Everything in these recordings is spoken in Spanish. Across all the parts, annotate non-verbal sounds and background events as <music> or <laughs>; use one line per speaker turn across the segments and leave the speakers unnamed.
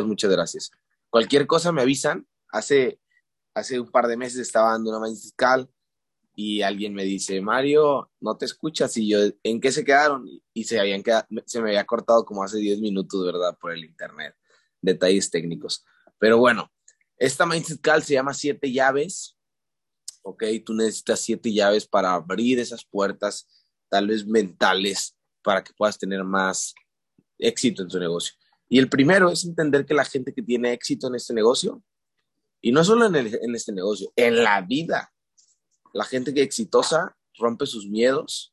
Muchas, gracias. Cualquier cosa me avisan. Hace, hace un par de meses estaba dando una mañana fiscal y alguien me dice, Mario, no te escuchas. Y yo, ¿en qué se quedaron? Y se, habían se me había cortado como hace 10 minutos, ¿verdad? Por el internet. Detalles técnicos. Pero bueno, esta mindset call se llama siete llaves. Ok, tú necesitas siete llaves para abrir esas puertas, tal vez mentales, para que puedas tener más éxito en tu negocio. Y el primero es entender que la gente que tiene éxito en este negocio, y no solo en, este negocio, en la vida, la gente que es exitosa rompe sus miedos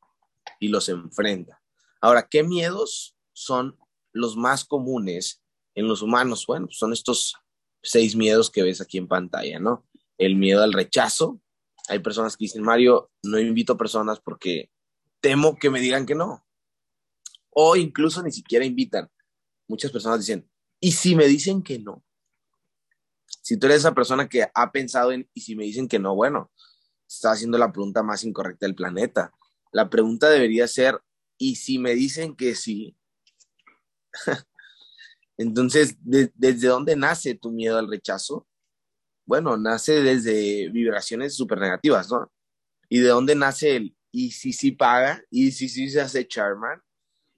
y los enfrenta. Ahora, ¿qué miedos son los más comunes en los humanos? Bueno, pues son estos seis miedos que ves aquí en pantalla, ¿no? El miedo al rechazo. Hay personas que dicen, Mario, no invito personas porque temo que me digan que no. O incluso ni siquiera invitan. Muchas personas dicen, ¿y si me dicen que no? Si tú eres esa persona que ha pensado en, ¿y si me dicen que no? Bueno, está haciendo la pregunta más incorrecta del planeta. La pregunta debería ser, ¿y si me dicen que sí? <laughs> Entonces, ¿desde dónde nace tu miedo al rechazo? Bueno, nace desde vibraciones súper negativas, ¿no? ¿Y de dónde nace el y si sí paga? ¿Y si sí se hace charman?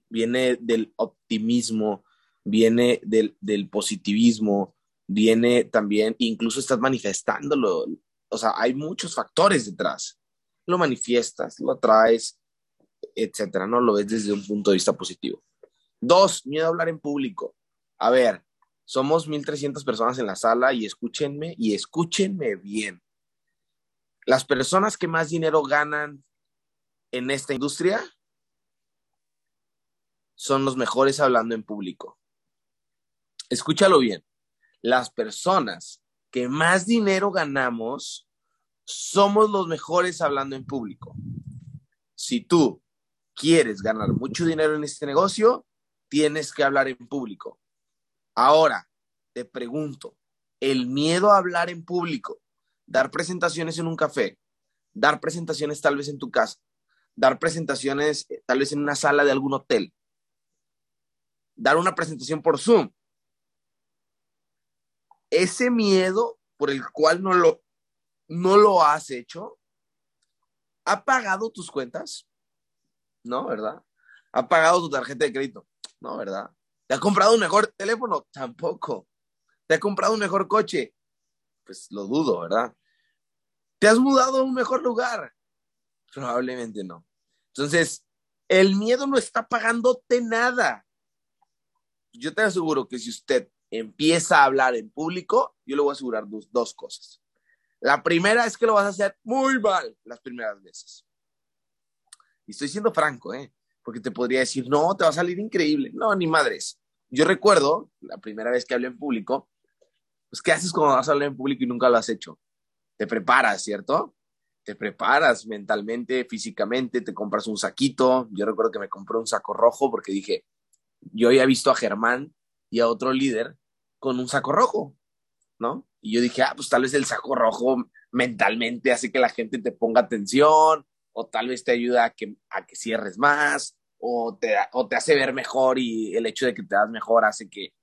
Viene del optimismo, viene del, del positivismo, viene también, incluso estás manifestándolo, o sea, hay muchos factores detrás. Lo manifiestas, lo traes, etcétera, ¿no? Lo ves desde un punto de vista positivo. Dos, miedo a hablar en público. A ver, somos 1.300 personas en la sala y escúchenme y escúchenme bien. Las personas que más dinero ganan en esta industria son los mejores hablando en público. Escúchalo bien. Las personas que más dinero ganamos, somos los mejores hablando en público. Si tú quieres ganar mucho dinero en este negocio, tienes que hablar en público. Ahora, te pregunto, el miedo a hablar en público, dar presentaciones en un café, dar presentaciones tal vez en tu casa, dar presentaciones eh, tal vez en una sala de algún hotel, dar una presentación por Zoom, ese miedo por el cual no lo, no lo has hecho, ¿ha pagado tus cuentas? No, ¿verdad? ¿Ha pagado tu tarjeta de crédito? No, ¿verdad? ¿Te ha comprado un mejor teléfono? Tampoco. ¿Te ha comprado un mejor coche? Pues lo dudo, ¿verdad? ¿Te has mudado a un mejor lugar? Probablemente no. Entonces, el miedo no está pagándote nada. Yo te aseguro que si usted empieza a hablar en público, yo le voy a asegurar dos, cosas. La primera es que lo vas a hacer muy mal las primeras veces. Y estoy siendo franco, ¿eh? Porque te podría decir, no, te va a salir increíble. No, ni madres. Yo recuerdo la primera vez que hablé en público, pues, ¿qué haces cuando vas a hablar en público y nunca lo has hecho? Te preparas, ¿cierto? Te preparas mentalmente, físicamente, te compras un saquito. Yo recuerdo que me compré un saco rojo porque dije, yo había visto a Germán y a otro líder con un saco rojo, ¿no? Y yo dije, ah, pues tal vez el saco rojo mentalmente hace que la gente te ponga atención, o tal vez te ayuda a que, a que cierres más, o te, o te hace ver mejor y el hecho de que te das mejor hace que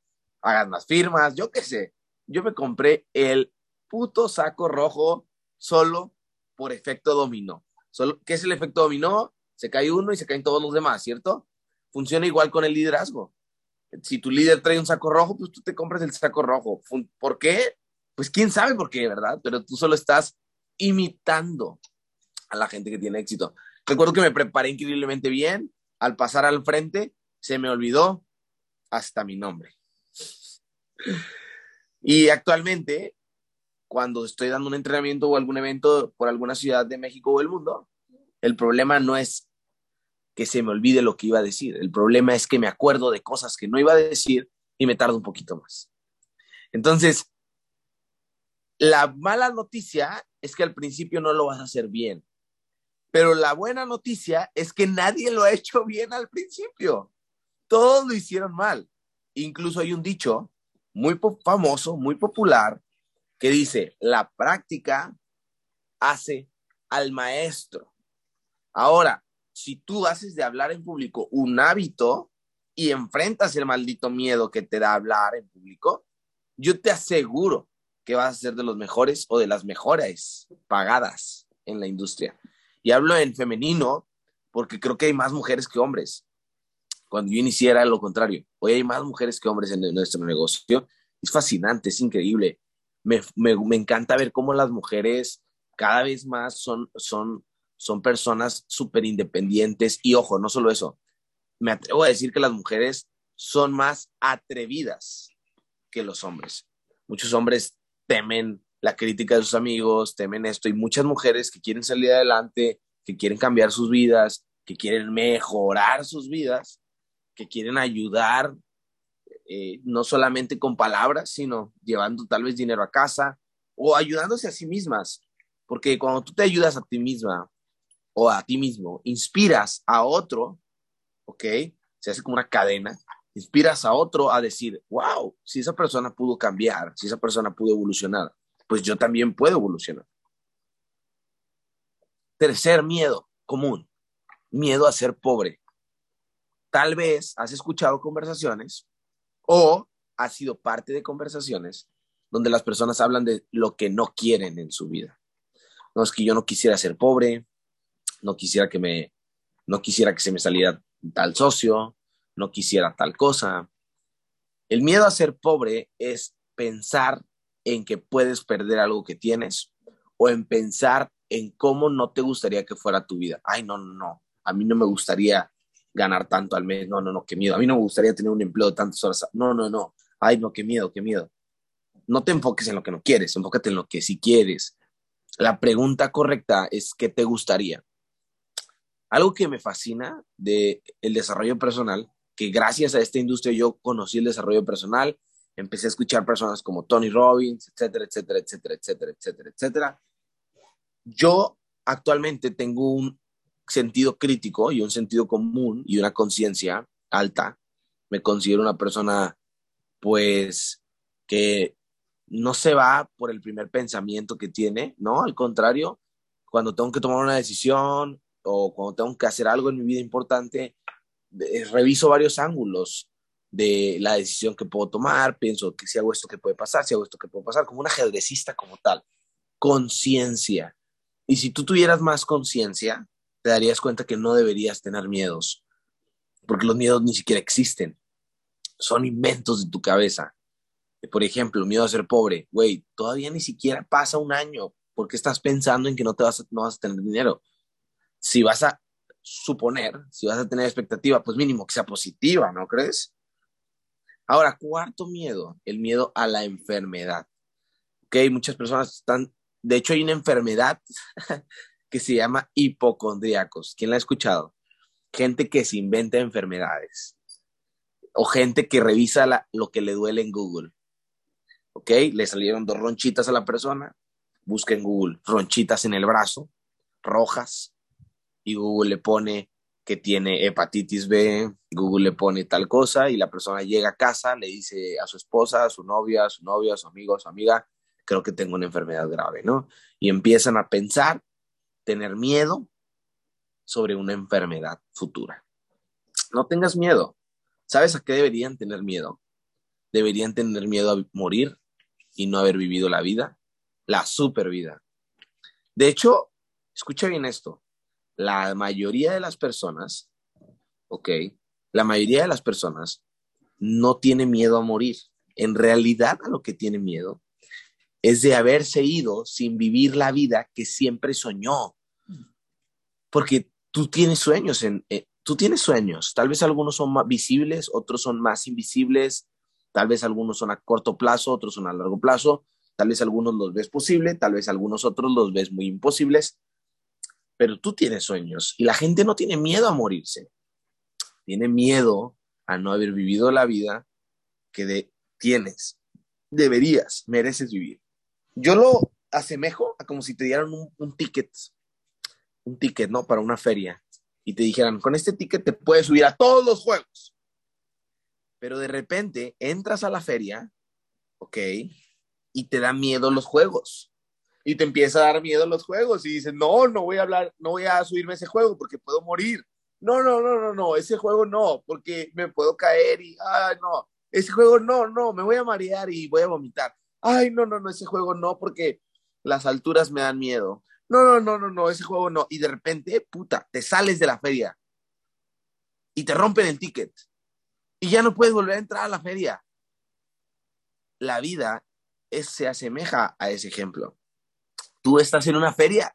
hagas más firmas, yo qué sé. Yo me compré el puto saco rojo solo por efecto dominó. Solo, ¿Qué es el efecto dominó? Se cae uno y se caen todos los demás, ¿cierto? Funciona igual con el liderazgo si tu líder trae un saco rojo, pues tú te compras el saco rojo. ¿Por qué? Pues quién sabe por qué, ¿verdad? Pero tú solo estás imitando a la gente que tiene éxito. Recuerdo que me preparé increíblemente bien. Al pasar al frente, se me olvidó hasta mi nombre. Y actualmente, cuando estoy dando un entrenamiento o algún evento por alguna ciudad de México o el mundo, el problema no es que se me olvide lo que iba a decir. El problema es que me acuerdo de cosas que no iba a decir y me tardo un poquito más. Entonces, la mala noticia es que al principio no lo vas a hacer bien. Pero la buena noticia es que nadie lo ha hecho bien al principio. Todos lo hicieron mal. Incluso hay un dicho muy famoso, muy popular, que dice, la práctica hace al maestro. Ahora, si tú haces de hablar en público un hábito y enfrentas el maldito miedo que te da hablar en público, yo te aseguro que vas a ser de los mejores o de las mejores pagadas en la industria. Y hablo en femenino porque creo que hay más mujeres que hombres. Cuando yo inicié era lo contrario. Hoy hay más mujeres que hombres en nuestro negocio. Es fascinante, es increíble. Me, encanta ver cómo las mujeres cada vez más son, son personas súper independientes. Y ojo, no solo eso. Me atrevo a decir que las mujeres son más atrevidas que los hombres. Muchos hombres temen la crítica de sus amigos, temen esto, y muchas mujeres que quieren salir adelante, que quieren cambiar sus vidas, que quieren mejorar sus vidas, que quieren ayudar, eh, no solamente con palabras, sino llevando tal vez dinero a casa o ayudándose a sí mismas. Porque cuando tú te ayudas a ti misma o a ti mismo, inspiras a otro, ¿ok? Se hace como una cadena, inspiras a otro a decir, wow, si esa persona pudo cambiar, si esa persona pudo evolucionar, pues yo también puedo evolucionar. Tercer miedo común, miedo a ser pobre. Tal vez has escuchado conversaciones o has sido parte de conversaciones donde las personas hablan de lo que no quieren en su vida. No es que yo no quisiera ser pobre, no quisiera que me, no quisiera que se me saliera tal socio, no quisiera tal cosa. El miedo a ser pobre es pensar en que puedes perder algo que tienes o en pensar en cómo no te gustaría que fuera tu vida. Ay, no, no, no. A mí no me gustaría ganar tanto al mes. No, no, no, qué miedo. A mí no me gustaría tener un empleo de tantas horas. No, no, no. Ay, no, qué miedo, qué miedo. No te enfoques en lo que no quieres, enfócate en lo que sí quieres. La pregunta correcta es ¿qué te gustaría? Algo que me fascina del el desarrollo personal, que gracias a esta industria yo conocí el desarrollo personal, empecé a escuchar personas como Tony Robbins, etcétera, etcétera, etcétera, etcétera, etcétera, etcétera. Yo actualmente tengo un sentido crítico y un sentido común y una conciencia alta. Me considero una persona, pues, que no se va por el primer pensamiento que tiene, ¿no? Al contrario, cuando tengo que tomar una decisión o cuando tengo que hacer algo en mi vida importante, eh, reviso varios ángulos de la decisión que puedo tomar, pienso que si hago esto que puede pasar, si hago esto que puede pasar, como un ajedrecista como tal, conciencia. Y si tú tuvieras más conciencia, te darías cuenta que no deberías tener miedos, porque los miedos ni siquiera existen, son inventos de tu cabeza. Por ejemplo, miedo a ser pobre, güey, todavía ni siquiera pasa un año, porque estás pensando en que no, te vas no vas a tener dinero. Si vas a suponer, si vas a tener expectativa, pues mínimo que sea positiva, ¿no crees? Ahora, cuarto miedo, el miedo a la enfermedad. Ok, muchas personas están, de hecho hay una enfermedad <laughs> que se llama hipocondríacos. ¿Quién la ha escuchado? Gente que se inventa enfermedades o gente que revisa lo que le duele en Google. ¿Ok? Le salieron dos ronchitas a la persona, busca en Google ronchitas en el brazo, rojas, y Google le pone que tiene hepatitis B, Google le pone tal cosa y la persona llega a casa, le dice a su esposa, a su novia, a su novia, a su amigo, a su amiga, creo que tengo una enfermedad grave, ¿no? Y empiezan a pensar, tener miedo sobre una enfermedad futura. No tengas miedo. ¿Sabes a qué deberían tener miedo? Deberían tener miedo a morir y no haber vivido la vida, la super vida. De hecho, escucha bien esto la mayoría de las personas, ¿ok? La mayoría de las personas no tiene miedo a morir. En realidad a lo que tiene miedo es de haberse ido sin vivir la vida que siempre soñó. Porque tú tienes sueños, en, eh, tú tienes sueños. Tal vez algunos son más visibles, otros son más invisibles, tal vez algunos son a corto plazo, otros son a largo plazo, tal vez algunos los ves posible, tal vez algunos otros los ves muy imposibles, pero tú tienes sueños y la gente no tiene miedo a morirse, tiene miedo a no haber vivido la vida que tienes, deberías, mereces vivir. Yo lo asemejo a como si te dieran un, ticket, un ticket, ¿no? Para una feria y te dijeran, con este ticket te puedes subir a todos los juegos. Pero de repente entras a la feria, ¿ok? Y te da miedo los juegos y te empieza a dar miedo los juegos y dices, no, no voy a hablar, no voy a subirme a ese juego porque puedo morir. No, no, no, no, no, ese juego no, porque me puedo caer y, ah, no, ese juego no, no, me voy a marear y voy a vomitar. Ay, no, no, no, ese juego no, porque las alturas me dan miedo. No, no, no, no, no, ese juego no. Y de repente, puta, te sales de la feria y te rompen el ticket y ya no puedes volver a entrar a la feria. La vida se asemeja a ese ejemplo. Tú estás en una feria,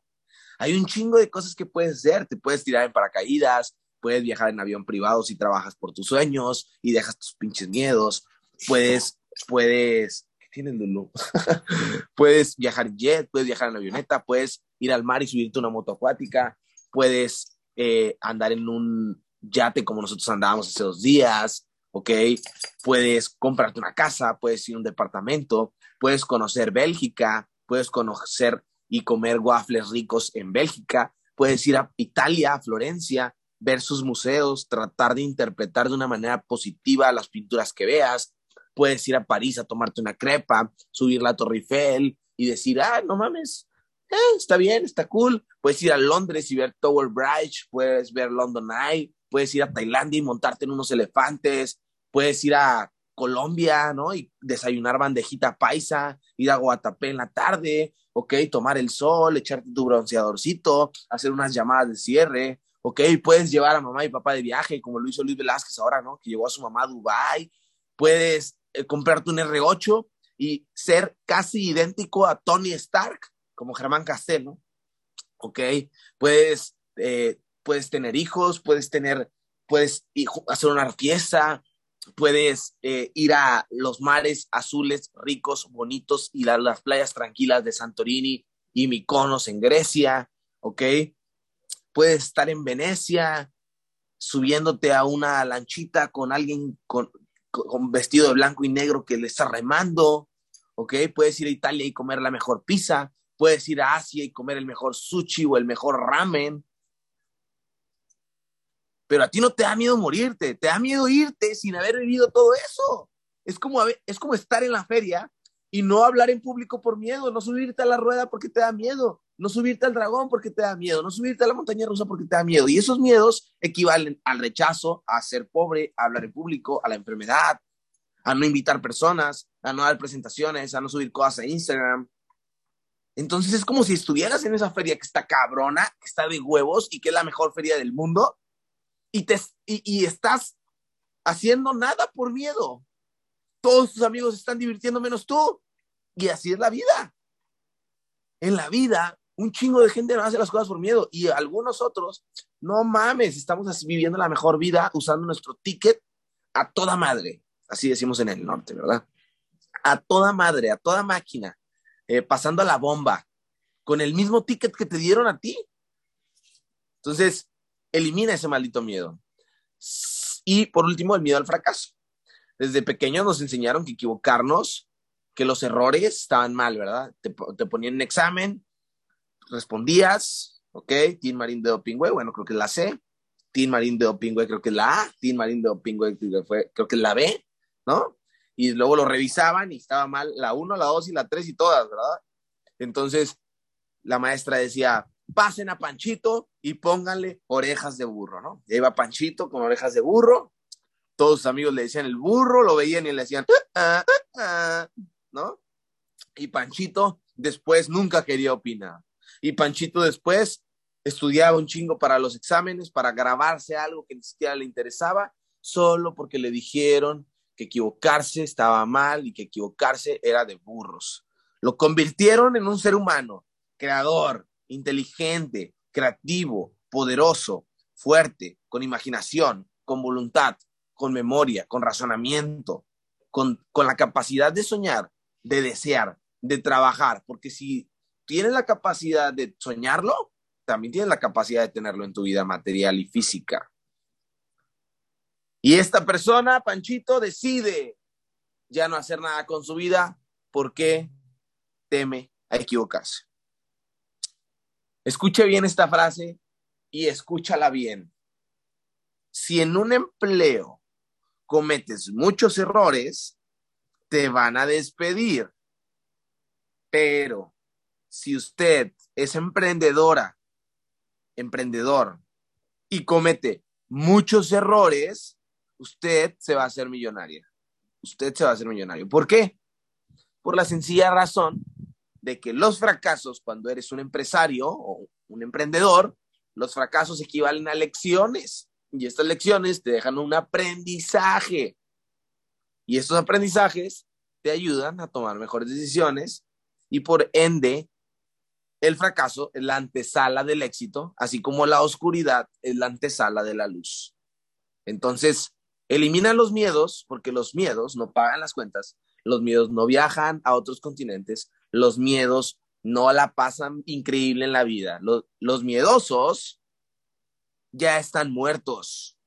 hay un chingo de cosas que puedes hacer, te puedes tirar en paracaídas, puedes viajar en avión privado si trabajas por tus sueños y dejas tus pinches miedos, puedes, puedes, ¿qué tienen Lulu? <laughs> puedes viajar jet, puedes viajar en avioneta, puedes ir al mar y subirte una moto acuática, puedes eh, andar en un yate como nosotros andábamos hace dos días, ¿ok? Puedes comprarte una casa, puedes ir a un departamento, puedes conocer Bélgica, puedes conocer y comer waffles ricos en Bélgica, puedes ir a Italia, a Florencia, ver sus museos, tratar de interpretar de una manera positiva las pinturas que veas. Puedes ir a París a tomarte una crepa, subir la Torre Eiffel y decir, ah, no mames, eh, está bien, está cool. Puedes ir a Londres y ver Tower Bridge, puedes ver London Eye, puedes ir a Tailandia y montarte en unos elefantes, puedes ir a Colombia, ¿no? Y desayunar bandejita paisa, ir a Guatapé en la tarde, ¿ok? Tomar el sol, echarte tu bronceadorcito, hacer unas llamadas de cierre, ok, puedes llevar a mamá y papá de viaje, como lo hizo Luis Velázquez ahora, ¿no? Que llevó a su mamá a Dubai. Puedes eh, comprarte un R8 y ser casi idéntico a Tony Stark, como Germán Castell, ¿no? Ok, puedes, eh, puedes tener hijos, puedes tener, puedes hacer una fiesta, puedes eh, ir a los mares azules, ricos, bonitos y las playas tranquilas de Santorini y Mykonos en Grecia, ¿ok? puedes estar en Venecia subiéndote a una lanchita con alguien con, vestido de blanco y negro que le está remando, ¿ok? Puedes ir a Italia y comer la mejor pizza, puedes ir a Asia y comer el mejor sushi o el mejor ramen. Pero a ti no te da miedo morirte, te da miedo irte sin haber vivido todo eso. Es como, es como estar en la feria y no hablar en público por miedo, no subirte a la rueda porque te da miedo, no subirte al dragón porque te da miedo, no subirte a la montaña rusa porque te da miedo. Y esos miedos equivalen al rechazo, a ser pobre, a hablar en público, a la enfermedad, a no invitar personas, a no dar presentaciones, a no subir cosas a Instagram. Entonces es como si estuvieras en esa feria que está cabrona, que está de huevos y que es la mejor feria del mundo y, te, y, estás haciendo nada por miedo. Todos tus amigos están divirtiendo menos tú. Y así es la vida. En la vida un chingo de gente no hace las cosas por miedo y algunos otros, no mames, estamos viviendo la mejor vida usando nuestro ticket a toda madre, así decimos en el norte, ¿verdad? A toda madre, a toda máquina, eh, pasando a la bomba, con el mismo ticket que te dieron a ti. Entonces, elimina ese maldito miedo. Y por último, el miedo al fracaso. Desde pequeños nos enseñaron que equivocarnos, que los errores estaban mal, ¿verdad? Te, te ponían un examen, respondías, ¿ok? Team Marín de Opingüe, bueno, creo que es la C. Team Marín de Opingüe, creo que es la A. Team Marín de Opingüe, creo que es la B, ¿no? Y luego lo revisaban y estaba mal la 1, la 2 y la 3 y todas, ¿verdad? Entonces, la maestra decía, pasen a Panchito y pónganle orejas de burro, ¿no? Y iba Panchito con orejas de burro, todos sus amigos le decían el burro, lo veían y le decían, ah, ah, ah", ¿no? Y Panchito después nunca quería opinar. Y Panchito después estudiaba un chingo para los exámenes, para grabarse algo que ni siquiera le interesaba, solo porque le dijeron que equivocarse estaba mal y que equivocarse era de burros. Lo convirtieron en un ser humano, creador, inteligente, creativo, poderoso, fuerte, con imaginación, con voluntad, con memoria, con razonamiento, con, la capacidad de soñar, de desear, de trabajar, porque si tienes la capacidad de soñarlo, también tienes la capacidad de tenerlo en tu vida material y física. Y esta persona, Panchito, decide ya no hacer nada con su vida porque teme a equivocarse. Escuche bien esta frase y escúchala bien. Si en un empleo cometes muchos errores, te van a despedir. Pero si usted es emprendedora, emprendedor, y comete muchos errores, usted se va a hacer millonaria. usted se va a hacer millonario. ¿Por qué? Por la sencilla razón de que los fracasos, cuando eres un empresario o un emprendedor, los fracasos equivalen a lecciones y estas lecciones te dejan un aprendizaje. Y estos aprendizajes te ayudan a tomar mejores decisiones y por ende el fracaso es la antesala del éxito, así como la oscuridad es la antesala de la luz. Entonces, elimina los miedos, porque los miedos no pagan las cuentas, los miedos no viajan a otros continentes, los miedos no la pasan increíble en la vida. Los, miedosos ya están muertos,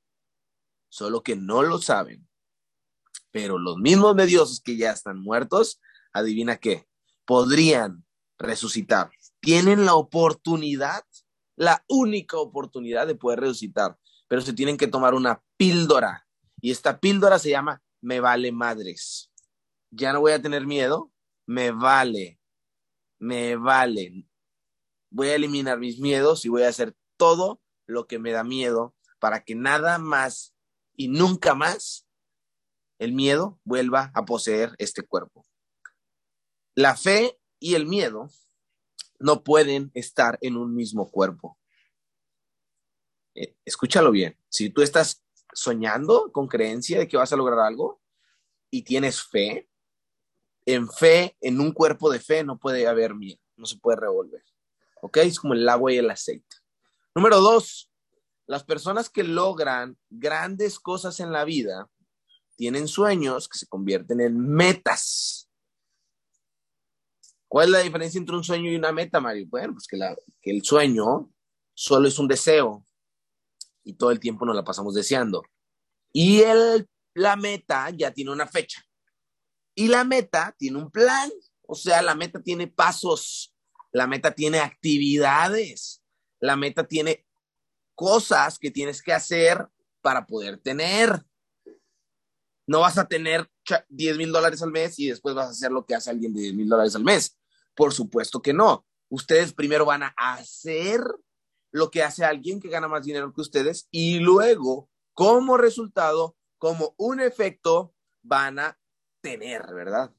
solo que no lo saben. Pero los mismos mediosos que ya están muertos, adivina qué, podrían resucitar. Tienen la oportunidad, la única oportunidad de poder resucitar, pero se tienen que tomar una píldora. Y esta píldora se llama me vale madres. Ya no voy a tener miedo, me vale, me vale. Voy a eliminar mis miedos y voy a hacer todo lo que me da miedo para que nada más y nunca más el miedo vuelva a poseer este cuerpo. La fe y el miedo no pueden estar en un mismo cuerpo. Eh, escúchalo bien. Si tú estás soñando con creencia de que vas a lograr algo y tienes fe, en fe, en un cuerpo de fe no puede haber miedo, no se puede revolver. ¿Ok? Es como el agua y el aceite. Número dos, las personas que logran grandes cosas en la vida tienen sueños que se convierten en metas. ¿Cuál es la diferencia entre un sueño y una meta, Mario? Bueno, pues que, el sueño solo es un deseo y todo el tiempo nos la pasamos deseando. Y el, la meta ya tiene una fecha. Y la meta tiene un plan. O sea, la meta tiene pasos. La meta tiene actividades la meta tiene cosas que tienes que hacer para poder tener. No vas a tener 10 mil dólares al mes y después vas a hacer lo que hace alguien de 10 mil dólares al mes. Por supuesto que no. Ustedes primero van a hacer lo que hace alguien que gana más dinero que ustedes y luego, como resultado, como un efecto, van a tener, ¿verdad?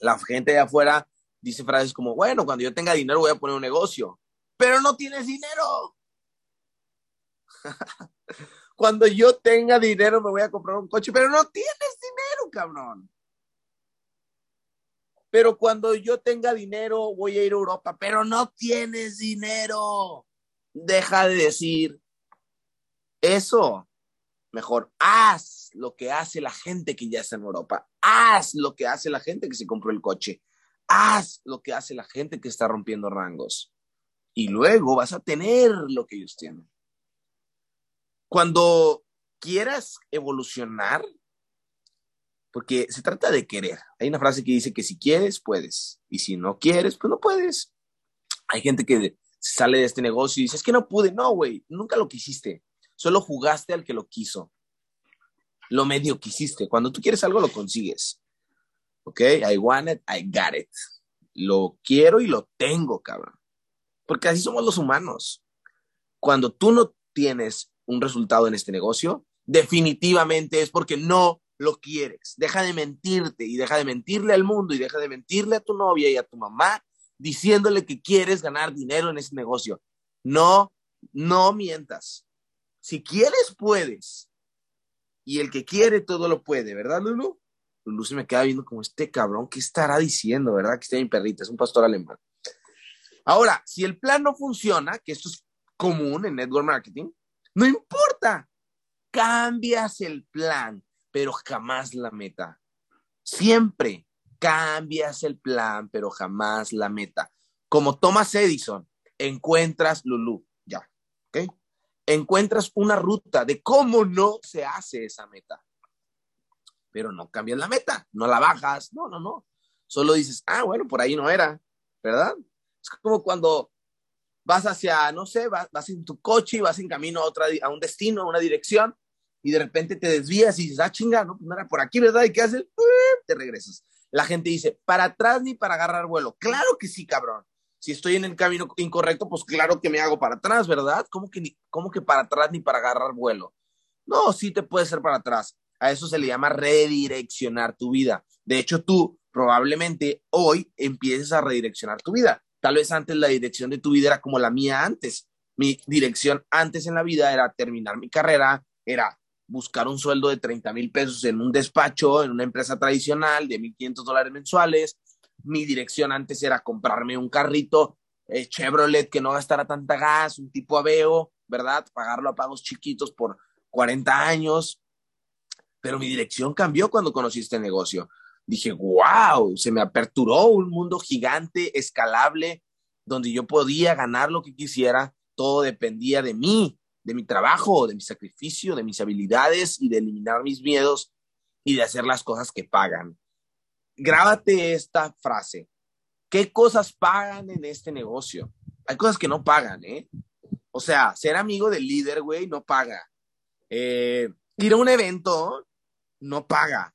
La gente de afuera dice frases como, bueno, cuando yo tenga dinero voy a poner un negocio pero no tienes dinero. <laughs> Cuando yo tenga dinero me voy a comprar un coche, pero no tienes dinero, cabrón. Pero cuando yo tenga dinero voy a ir a Europa, pero no tienes dinero. Deja de decir eso. Mejor haz lo que hace la gente que ya está en Europa. Haz lo que hace la gente que se compró el coche. Haz lo que hace la gente que está rompiendo rangos y luego vas a tener lo que ellos tienen. Cuando quieras evolucionar, porque se trata de querer. Hay una frase que dice que si quieres, puedes. Y si no quieres, pues no puedes. Hay gente que sale de este negocio y dice, es que no pude. No, güey, nunca lo quisiste. Solo jugaste al que lo quiso. Lo medio quisiste. Cuando tú quieres algo, lo consigues. ¿Ok? I want it, I got it. Lo quiero y lo tengo, cabrón. Porque así somos los humanos. Cuando tú no tienes un resultado en este negocio, definitivamente es porque no lo quieres. Deja de mentirte y deja de mentirle al mundo y deja de mentirle a tu novia y a tu mamá diciéndole que quieres ganar dinero en ese negocio. No, no mientas. Si quieres, puedes. Y el que quiere todo lo puede, ¿verdad, Lulu? Lulu se me queda viendo como este cabrón, ¿qué estará diciendo, verdad? Que está mi perrita, es un pastor alemán. Ahora, si el plan no funciona, que esto es común en network marketing, no importa. Cambias el plan, pero jamás la meta. Siempre cambias el plan, pero jamás la meta. Como Thomas Edison, encuentras Lulu, ya, ¿ok? Encuentras una ruta de cómo no se hace esa meta. Pero no cambias la meta, no la bajas, no, no, no. Solo dices, ah, bueno, por ahí no era, ¿verdad? Es como cuando vas hacia, no sé, vas, en tu coche y vas en camino a, otra, a un destino, a una dirección, y de repente te desvías y dices, ah, chinga, no, pues no era por aquí, ¿verdad? ¿Y qué haces? Te regresas. La gente dice, para atrás ni para agarrar vuelo. Claro que sí, cabrón. Si estoy en el camino incorrecto, pues claro que me hago para atrás, ¿verdad? ¿Cómo que, cómo que para atrás ni para agarrar vuelo? No, sí te puede ser para atrás. A eso se le llama redireccionar tu vida. De hecho, tú probablemente hoy empieces a redireccionar tu vida. Tal vez antes la dirección de tu vida era como la mía antes. Mi dirección antes en la vida era terminar mi carrera, era buscar un sueldo de 30 mil pesos en un despacho, en una empresa tradicional de 1.500 dólares mensuales. Mi dirección antes era comprarme un carrito eh, Chevrolet que no gastara tanta gas, un tipo Aveo, ¿verdad? Pagarlo a pagos chiquitos por 40 años. Pero mi dirección cambió cuando conocí este negocio. Dije, wow, se me aperturó un mundo gigante, escalable, donde yo podía ganar lo que quisiera. Todo dependía de mí, de mi trabajo, de mi sacrificio, de mis habilidades y de eliminar mis miedos y de hacer las cosas que pagan. Grábate esta frase. ¿Qué cosas pagan en este negocio? Hay cosas que no pagan, ¿eh? O sea, ser amigo del líder, güey, no paga. Eh, ir a un evento no paga.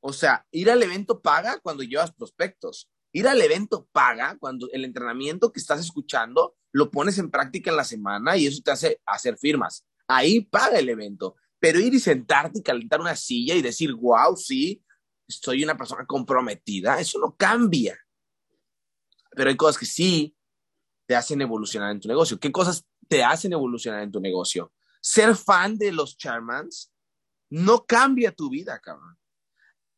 O sea, ir al evento paga cuando llevas prospectos. Ir al evento paga cuando el entrenamiento que estás escuchando lo pones en práctica en la semana y eso te hace hacer firmas. Ahí paga el evento. Pero ir y sentarte y calentar una silla y decir, wow, sí, soy una persona comprometida, eso no cambia. Pero hay cosas que sí te hacen evolucionar en tu negocio. ¿Qué cosas te hacen evolucionar en tu negocio? Ser fan de los Charmans no cambia tu vida, cabrón.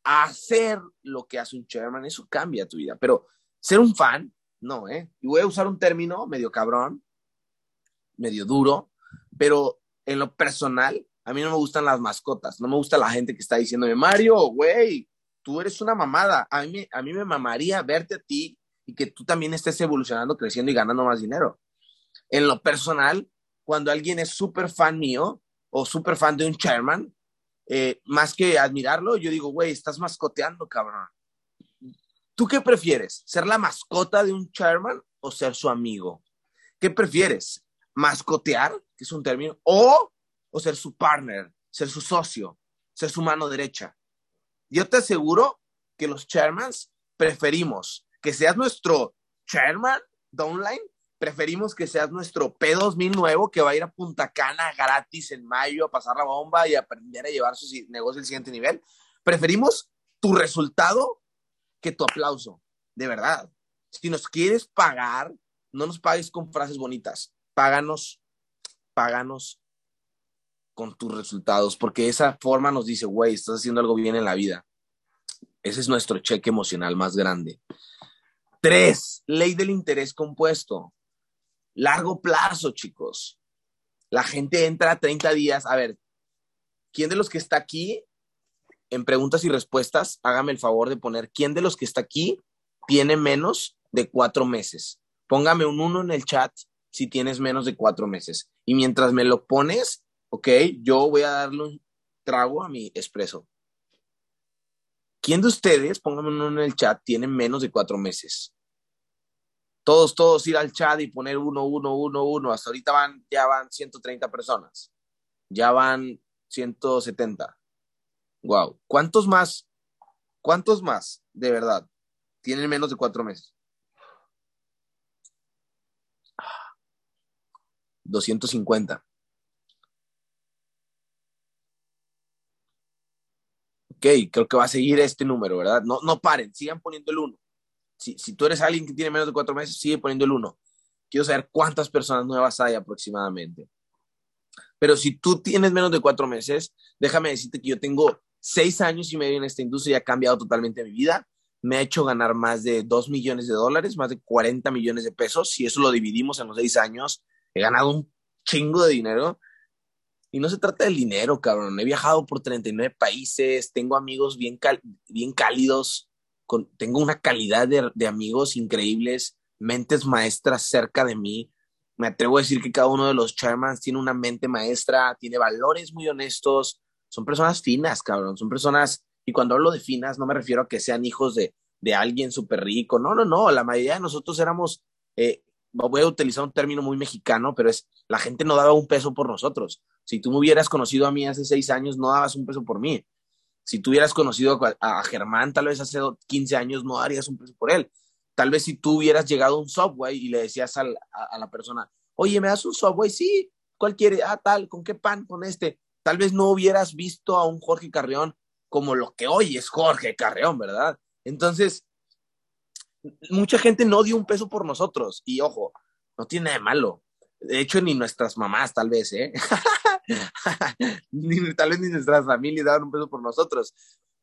Hacer lo que hace un chairman, eso cambia tu vida. Pero ser un fan no, ¿eh? Y voy a usar un término medio cabrón, medio duro, pero en lo personal, a mí no me gustan las mascotas, no me gusta la gente que está diciéndome, Mario, güey, tú eres una mamada. A mí, me mamaría verte a ti y que tú también estés evolucionando, creciendo y ganando más dinero. En lo personal, cuando alguien es súper fan mío o súper fan de un chairman, eh, más que admirarlo, yo digo, güey, estás mascoteando, cabrón. ¿Tú qué prefieres? ¿Ser la mascota de un chairman o ser su amigo? ¿Qué prefieres? ¿Mascotear, que es un término, o, o ser su partner, ser su socio, ser su mano derecha? Yo te aseguro que los chairmans preferimos que seas nuestro chairman downline, preferimos que seas nuestro P2000 nuevo que va a ir a Punta Cana gratis en mayo a pasar la bomba y aprender a llevar su negocio al siguiente nivel. Preferimos tu resultado que tu aplauso, de verdad. Si nos quieres pagar, no nos pagues con frases bonitas, páganos, páganos con tus resultados, porque esa forma nos dice, güey, estás haciendo algo bien en la vida. Ese es nuestro cheque emocional más grande. Tres, ley del interés compuesto. Largo plazo, chicos. La gente entra a 30 días. A ver, ¿quién de los que está aquí en preguntas y respuestas, hágame el favor de poner quién de los que está aquí tiene menos de cuatro meses. Póngame un uno en el chat si tienes menos de cuatro meses. Y mientras me lo pones, ok, yo voy a darle un trago a mi expreso. ¿Quién de ustedes, póngame uno en el chat, tiene menos de cuatro meses? Todos, todos ir al chat y poner uno, uno, uno, uno. Hasta ahorita van, ya van 130 personas. Ya van 170. Wow. ¿Cuántos más? ¿Cuántos más, de verdad, tienen menos de cuatro meses? 250. Ok, creo que va a seguir este número, ¿verdad? No, no paren, sigan poniendo el uno. Si, si tú eres alguien que tiene menos de cuatro meses, sigue poniendo el uno. Quiero saber cuántas personas nuevas hay aproximadamente. Pero si tú tienes menos de cuatro meses, déjame decirte que yo tengo seis años y medio en esta industria ha cambiado totalmente mi vida. Me ha hecho ganar más de dos millones de dólares, más de 40 millones de pesos. Si eso lo dividimos en los seis años, he ganado un chingo de dinero. Y no se trata del dinero, cabrón. He viajado por 39 países, tengo amigos bien, bien cálidos, con, tengo una calidad de, de amigos increíbles, mentes maestras cerca de mí. Me atrevo a decir que cada uno de los chairmans tiene una mente maestra, tiene valores muy honestos, son personas finas, cabrón, son personas, y cuando hablo de finas no me refiero a que sean hijos de, de alguien súper rico, no, no, no, la mayoría de nosotros éramos, eh, voy a utilizar un término muy mexicano, pero es, la gente no daba un peso por nosotros. Si tú me hubieras conocido a mí hace seis años, no dabas un peso por mí. Si tú hubieras conocido a, Germán tal vez hace 15 años, no darías un peso por él. Tal vez si tú hubieras llegado a un Subway y le decías a, a la persona, oye, ¿me das un Subway? Sí, ¿cuál quiere? Ah, tal, ¿con qué pan? Con este tal vez no hubieras visto a un Jorge Carreón como lo que hoy es Jorge Carreón, ¿verdad? Entonces, mucha gente no dio un peso por nosotros y ojo, no tiene nada de malo. De hecho, ni nuestras mamás, tal vez, ¿eh? <laughs> <laughs> ni, tal vez ni nuestras familias daban un peso por nosotros.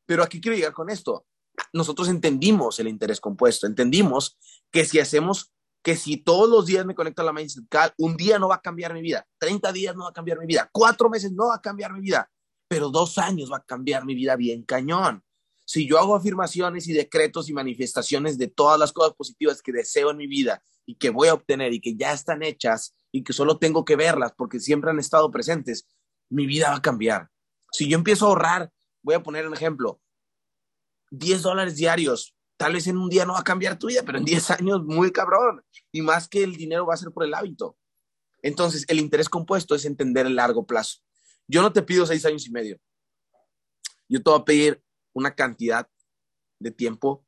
Pero aquí quiero llegar con esto. Nosotros entendimos el interés compuesto, entendimos que si hacemos, que si todos los días me conecto a la Mindset un día no va a cambiar mi vida, 30 días no va a cambiar mi vida, cuatro meses no va a cambiar mi vida, pero dos años va a cambiar mi vida bien cañón. Si yo hago afirmaciones y decretos y manifestaciones de todas las cosas positivas que deseo en mi vida y que voy a obtener y que ya están hechas y que solo tengo que verlas porque siempre han estado presentes, mi vida va a cambiar. Si yo empiezo a ahorrar, voy a poner un ejemplo, 10 dólares diarios, tal vez en un día no va a cambiar tu vida, pero en 10 años muy cabrón. Y más que el dinero va a ser por el hábito. Entonces, el interés compuesto es entender el largo plazo. Yo no te pido seis años y medio. Yo te voy a pedir una cantidad de tiempo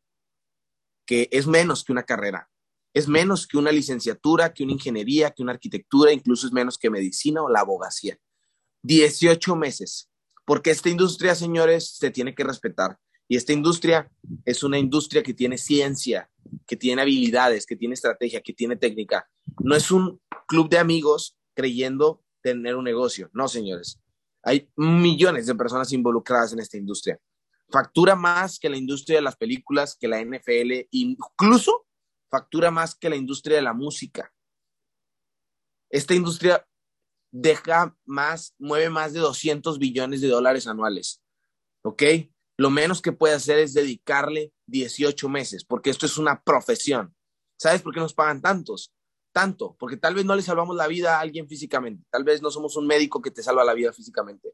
que es menos que una carrera, es menos que una licenciatura, que una ingeniería, que una arquitectura, incluso es menos que medicina o la abogacía. 18 meses, porque esta industria, señores, se tiene que respetar. Y esta industria es una industria que tiene ciencia, que tiene habilidades, que tiene estrategia, que tiene técnica. No es un club de amigos creyendo tener un negocio. No, señores. Hay millones de personas involucradas en esta industria. Factura más que la industria de las películas, que la NFL, incluso factura más que la industria de la música. Esta industria deja más, mueve más de 200 billones de dólares anuales. ¿Ok? Lo menos que puede hacer es dedicarle 18 meses, porque esto es una profesión. ¿Sabes por qué nos pagan tantos? tanto, porque tal vez no le salvamos la vida a alguien físicamente, tal vez no somos un médico que te salva la vida físicamente,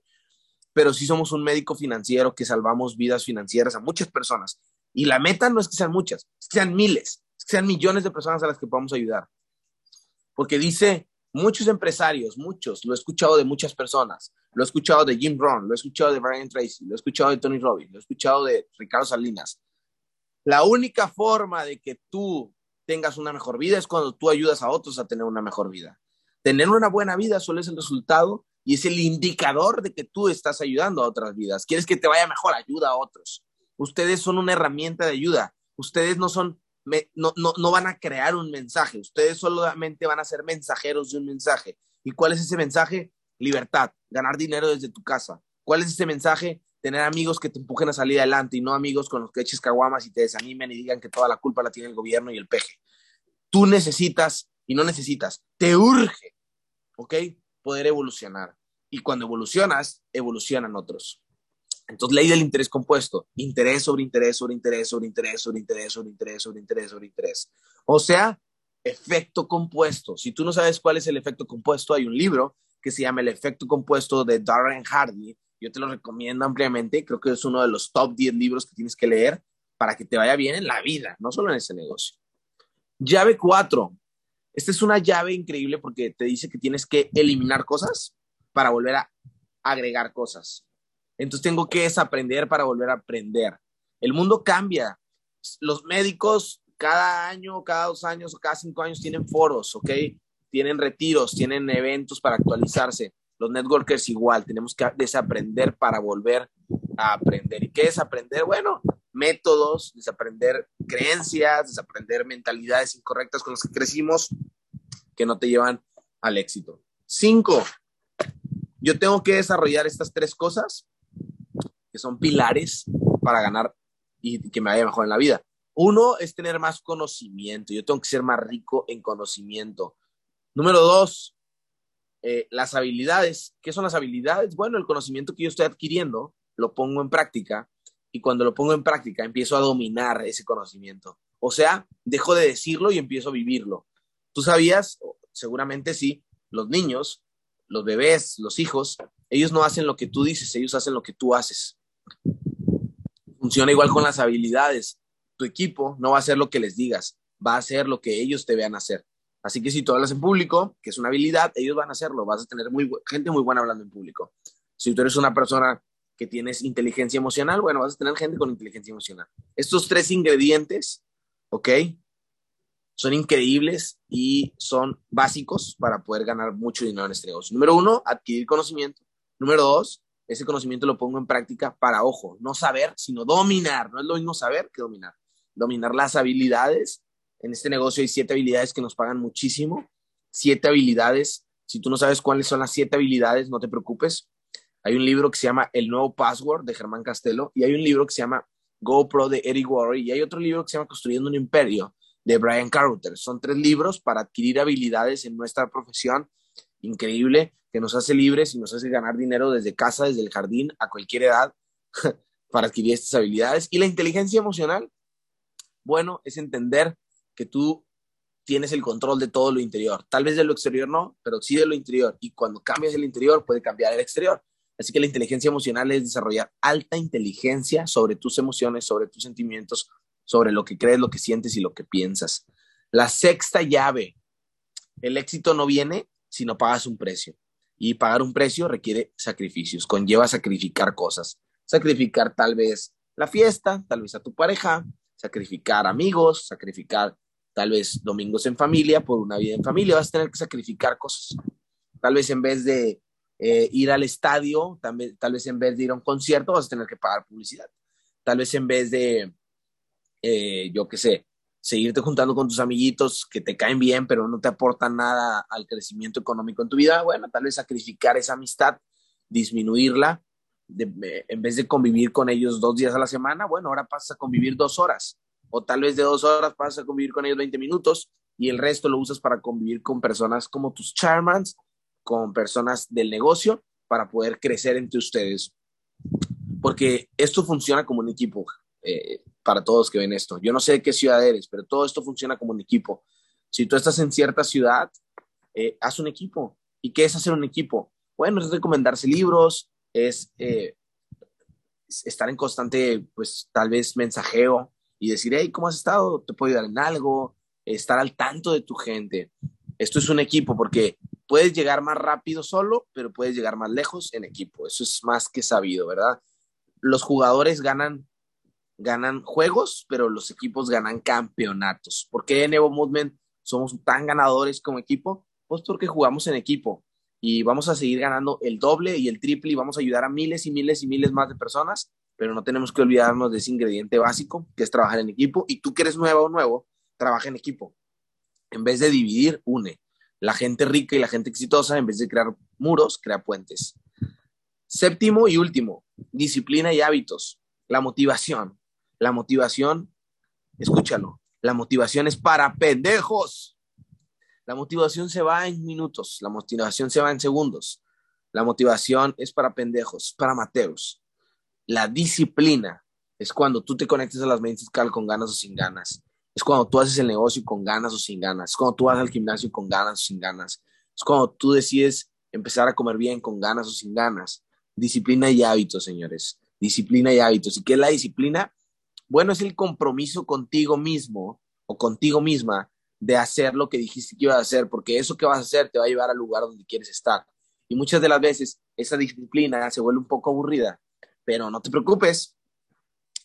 pero sí somos un médico financiero que salvamos vidas financieras a muchas personas. Y la meta no es que sean muchas, es que sean miles, sean millones de personas a las que podamos ayudar. Porque dice muchos empresarios, muchos, lo he escuchado de muchas personas, lo he escuchado de Jim Brown, lo he escuchado de Brian Tracy, lo he escuchado de Tony Robbins, lo he escuchado de Ricardo Salinas. La única forma de que tú tengas una mejor vida es cuando tú ayudas a otros a tener una mejor vida. Tener una buena vida solo es el resultado y es el indicador de que tú estás ayudando a otras vidas. Quieres que te vaya mejor, ayuda a otros. Ustedes son una herramienta de ayuda. Ustedes no son, no, no, no van a crear un mensaje. Ustedes solamente van a ser mensajeros de un mensaje. ¿Y cuál es ese mensaje? Libertad, ganar dinero desde tu casa. ¿Cuál es ese mensaje? tener amigos que te empujen a salir adelante y no amigos con los que eches caguamas y te desanimen y digan que toda la culpa la tiene el gobierno y el peje. Tú necesitas, y no necesitas, te urge, ¿ok? Poder evolucionar. Y cuando evolucionas, evolucionan otros. Entonces, ley del interés compuesto, interés sobre interés sobre interés sobre interés sobre interés sobre interés sobre interés sobre interés. O sea, efecto compuesto. Si tú no sabes cuál es el efecto compuesto, hay un libro que se llama El efecto compuesto de Darren Hardy, yo te lo recomiendo ampliamente. Creo que es uno de los top 10 libros que tienes que leer para que te vaya bien en la vida, no solo en ese negocio. Llave 4. Esta es una llave increíble porque te dice que tienes que eliminar cosas para volver a agregar cosas. Entonces tengo que desaprender para volver a aprender. El mundo cambia. Los médicos cada año, cada dos años o cada cinco años tienen foros, ¿ok? Tienen retiros, tienen eventos para actualizarse. Los networkers igual, tenemos que desaprender para volver a aprender. ¿Y qué es aprender? Bueno, métodos, desaprender creencias, desaprender mentalidades incorrectas con las que crecimos que no te llevan al éxito. Cinco, yo tengo que desarrollar estas tres cosas que son pilares para ganar y que me vaya mejor en la vida. Uno es tener más conocimiento. Yo tengo que ser más rico en conocimiento. Número dos, eh, las habilidades. ¿Qué son las habilidades? Bueno, el conocimiento que yo estoy adquiriendo lo pongo en práctica y cuando lo pongo en práctica empiezo a dominar ese conocimiento. O sea, dejo de decirlo y empiezo a vivirlo. ¿Tú sabías? Seguramente sí, los niños, los bebés, los hijos, ellos no hacen lo que tú dices, ellos hacen lo que tú haces. Funciona igual con las habilidades. Tu equipo no va a hacer lo que les digas, va a hacer lo que ellos te vean hacer. Así que si tú hablas en público, que es una habilidad, ellos van a hacerlo, vas a tener muy, gente muy buena hablando en público. Si tú eres una persona que tienes inteligencia emocional, bueno, vas a tener gente con inteligencia emocional. Estos tres ingredientes, ¿ok? Son increíbles y son básicos para poder ganar mucho dinero en este negocio. Número uno, adquirir conocimiento. Número dos, ese conocimiento lo pongo en práctica para, ojo, no saber, sino dominar. No es lo mismo saber que dominar. Dominar las habilidades. En este negocio hay siete habilidades que nos pagan muchísimo. Siete habilidades. Si tú no sabes cuáles son las siete habilidades, no te preocupes. Hay un libro que se llama El nuevo password de Germán Castelo y hay un libro que se llama GoPro de Eric Worre y hay otro libro que se llama Construyendo un Imperio de Brian Carruthers. Son tres libros para adquirir habilidades en nuestra profesión increíble que nos hace libres y nos hace ganar dinero desde casa, desde el jardín, a cualquier edad, <laughs> para adquirir estas habilidades. Y la inteligencia emocional, bueno, es entender que tú tienes el control de todo lo interior. Tal vez de lo exterior no, pero sí de lo interior. Y cuando cambias el interior, puede cambiar el exterior. Así que la inteligencia emocional es desarrollar alta inteligencia sobre tus emociones, sobre tus sentimientos, sobre lo que crees, lo que sientes y lo que piensas. La sexta llave, el éxito no viene si no pagas un precio. Y pagar un precio requiere sacrificios, conlleva sacrificar cosas. Sacrificar tal vez la fiesta, tal vez a tu pareja, sacrificar amigos, sacrificar tal vez domingos en familia por una vida en familia. Vas a tener que sacrificar cosas. Tal vez en vez de eh, ir al estadio, tal vez, tal vez en vez de ir a un concierto, vas a tener que pagar publicidad. Tal vez en vez de, eh, yo qué sé, seguirte juntando con tus amiguitos que te caen bien, pero no te aportan nada al crecimiento económico en tu vida, bueno, tal vez sacrificar esa amistad, disminuirla, en vez de convivir con ellos dos días a la semana, bueno, ahora pasas a convivir dos horas, o tal vez de dos horas pasas a convivir con ellos 20 minutos y el resto lo usas para convivir con personas como tus charmans, con personas del negocio, para poder crecer entre ustedes. Porque esto funciona como un equipo. Eh, para todos que ven esto. Yo no sé de qué ciudad eres, pero todo esto funciona como un equipo. Si tú estás en cierta ciudad, eh, haz un equipo. ¿Y qué es hacer un equipo? Bueno, es recomendarse libros, es, eh, estar en constante, pues tal vez mensajeo y decir, hey, ¿cómo has estado? ¿Te puedo ayudar en algo? Estar al tanto de tu gente. Esto es un equipo porque puedes llegar más rápido solo, pero puedes llegar más lejos en equipo. Eso es más que sabido, ¿verdad? Los jugadores ganan ganan juegos, pero los equipos ganan campeonatos. ¿Por qué en Evo Movement somos tan ganadores como equipo? Pues porque jugamos en equipo y vamos a seguir ganando el doble y el triple y vamos a ayudar a miles y miles y miles más de personas, pero no tenemos que olvidarnos de ese ingrediente básico que es trabajar en equipo y tú que eres nuevo o nuevo, trabaja en equipo. En vez de dividir, une. La gente rica y la gente exitosa, en vez de crear muros, crea puentes. Séptimo y último, disciplina y hábitos. La motivación. La motivación, escúchalo, la motivación es para pendejos. La motivación se va en minutos, la motivación se va en segundos. La motivación es para pendejos, para mateos. La disciplina es cuando tú te conectas a las mentes con ganas o sin ganas. Es cuando tú haces el negocio con ganas o sin ganas. Es cuando tú vas al gimnasio con ganas o sin ganas. Es cuando tú decides empezar a comer bien con ganas o sin ganas. Disciplina y hábitos, señores. Disciplina y hábitos. ¿Y qué es la disciplina? Bueno, es el compromiso contigo mismo o contigo misma de hacer lo que dijiste que ibas a hacer, porque eso que vas a hacer te va a llevar al lugar donde quieres estar. Y muchas de las veces esa disciplina se vuelve un poco aburrida, pero no te preocupes.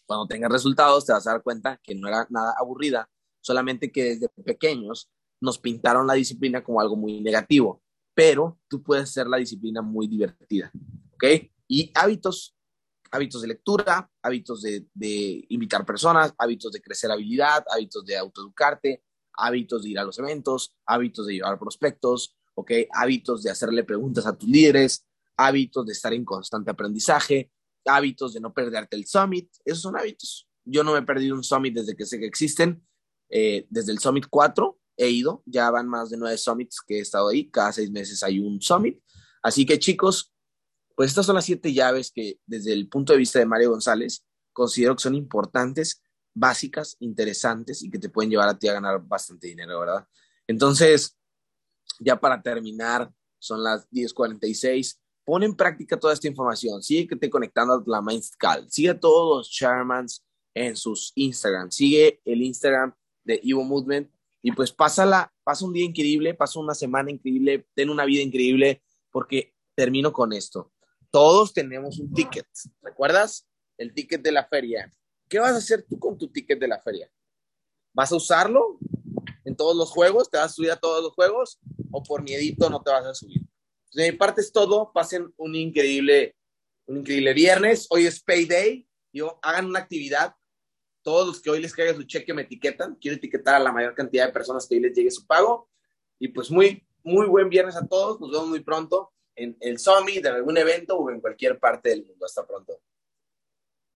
Cuando tengas resultados te vas a dar cuenta que no era nada aburrida, solamente que desde pequeños nos pintaron la disciplina como algo muy negativo, pero tú puedes hacer la disciplina muy divertida, ¿ok? Y hábitos hábitos de lectura, hábitos de, invitar personas, hábitos de crecer habilidad, hábitos de autoeducarte, hábitos de ir a los eventos, hábitos de llevar prospectos, ¿ok? Hábitos de hacerle preguntas a tus líderes, hábitos de estar en constante aprendizaje, hábitos de no perderte el summit. Esos son hábitos. Yo no me he perdido un summit desde que sé que existen. Eh, desde el summit 4 he ido, ya van más de nueve summits que he estado ahí. Cada seis meses hay un summit. Así que chicos, pues estas son las siete llaves que desde el punto de vista de Mario González considero que son importantes, básicas, interesantes y que te pueden llevar a ti a ganar bastante dinero, ¿verdad? Entonces, ya para terminar, son las 10:46. Pon en práctica toda esta información. Sigue que te conectando a la Call. Sigue a todos los Chairmans en sus Instagram. Sigue el Instagram de Evo Movement y pues pásala, pasa un día increíble, pasa una semana increíble, ten una vida increíble, porque termino con esto todos tenemos un ticket. ¿Recuerdas? El ticket de la feria. ¿Qué vas a hacer tú con tu ticket de la feria? ¿Vas a usarlo en todos los juegos? ¿Te vas a subir a todos los juegos? ¿O por miedito no te vas a subir? de mi parte es todo. Pasen un increíble, un increíble viernes. Hoy es Payday. Yo, hagan una actividad. Todos los que hoy les caiga su cheque me etiquetan. Quiero etiquetar a la mayor cantidad de personas que hoy les llegue su pago. Y pues muy, muy buen viernes a todos. Nos vemos muy pronto en el Summit, en algún evento o en cualquier parte del mundo. Hasta pronto.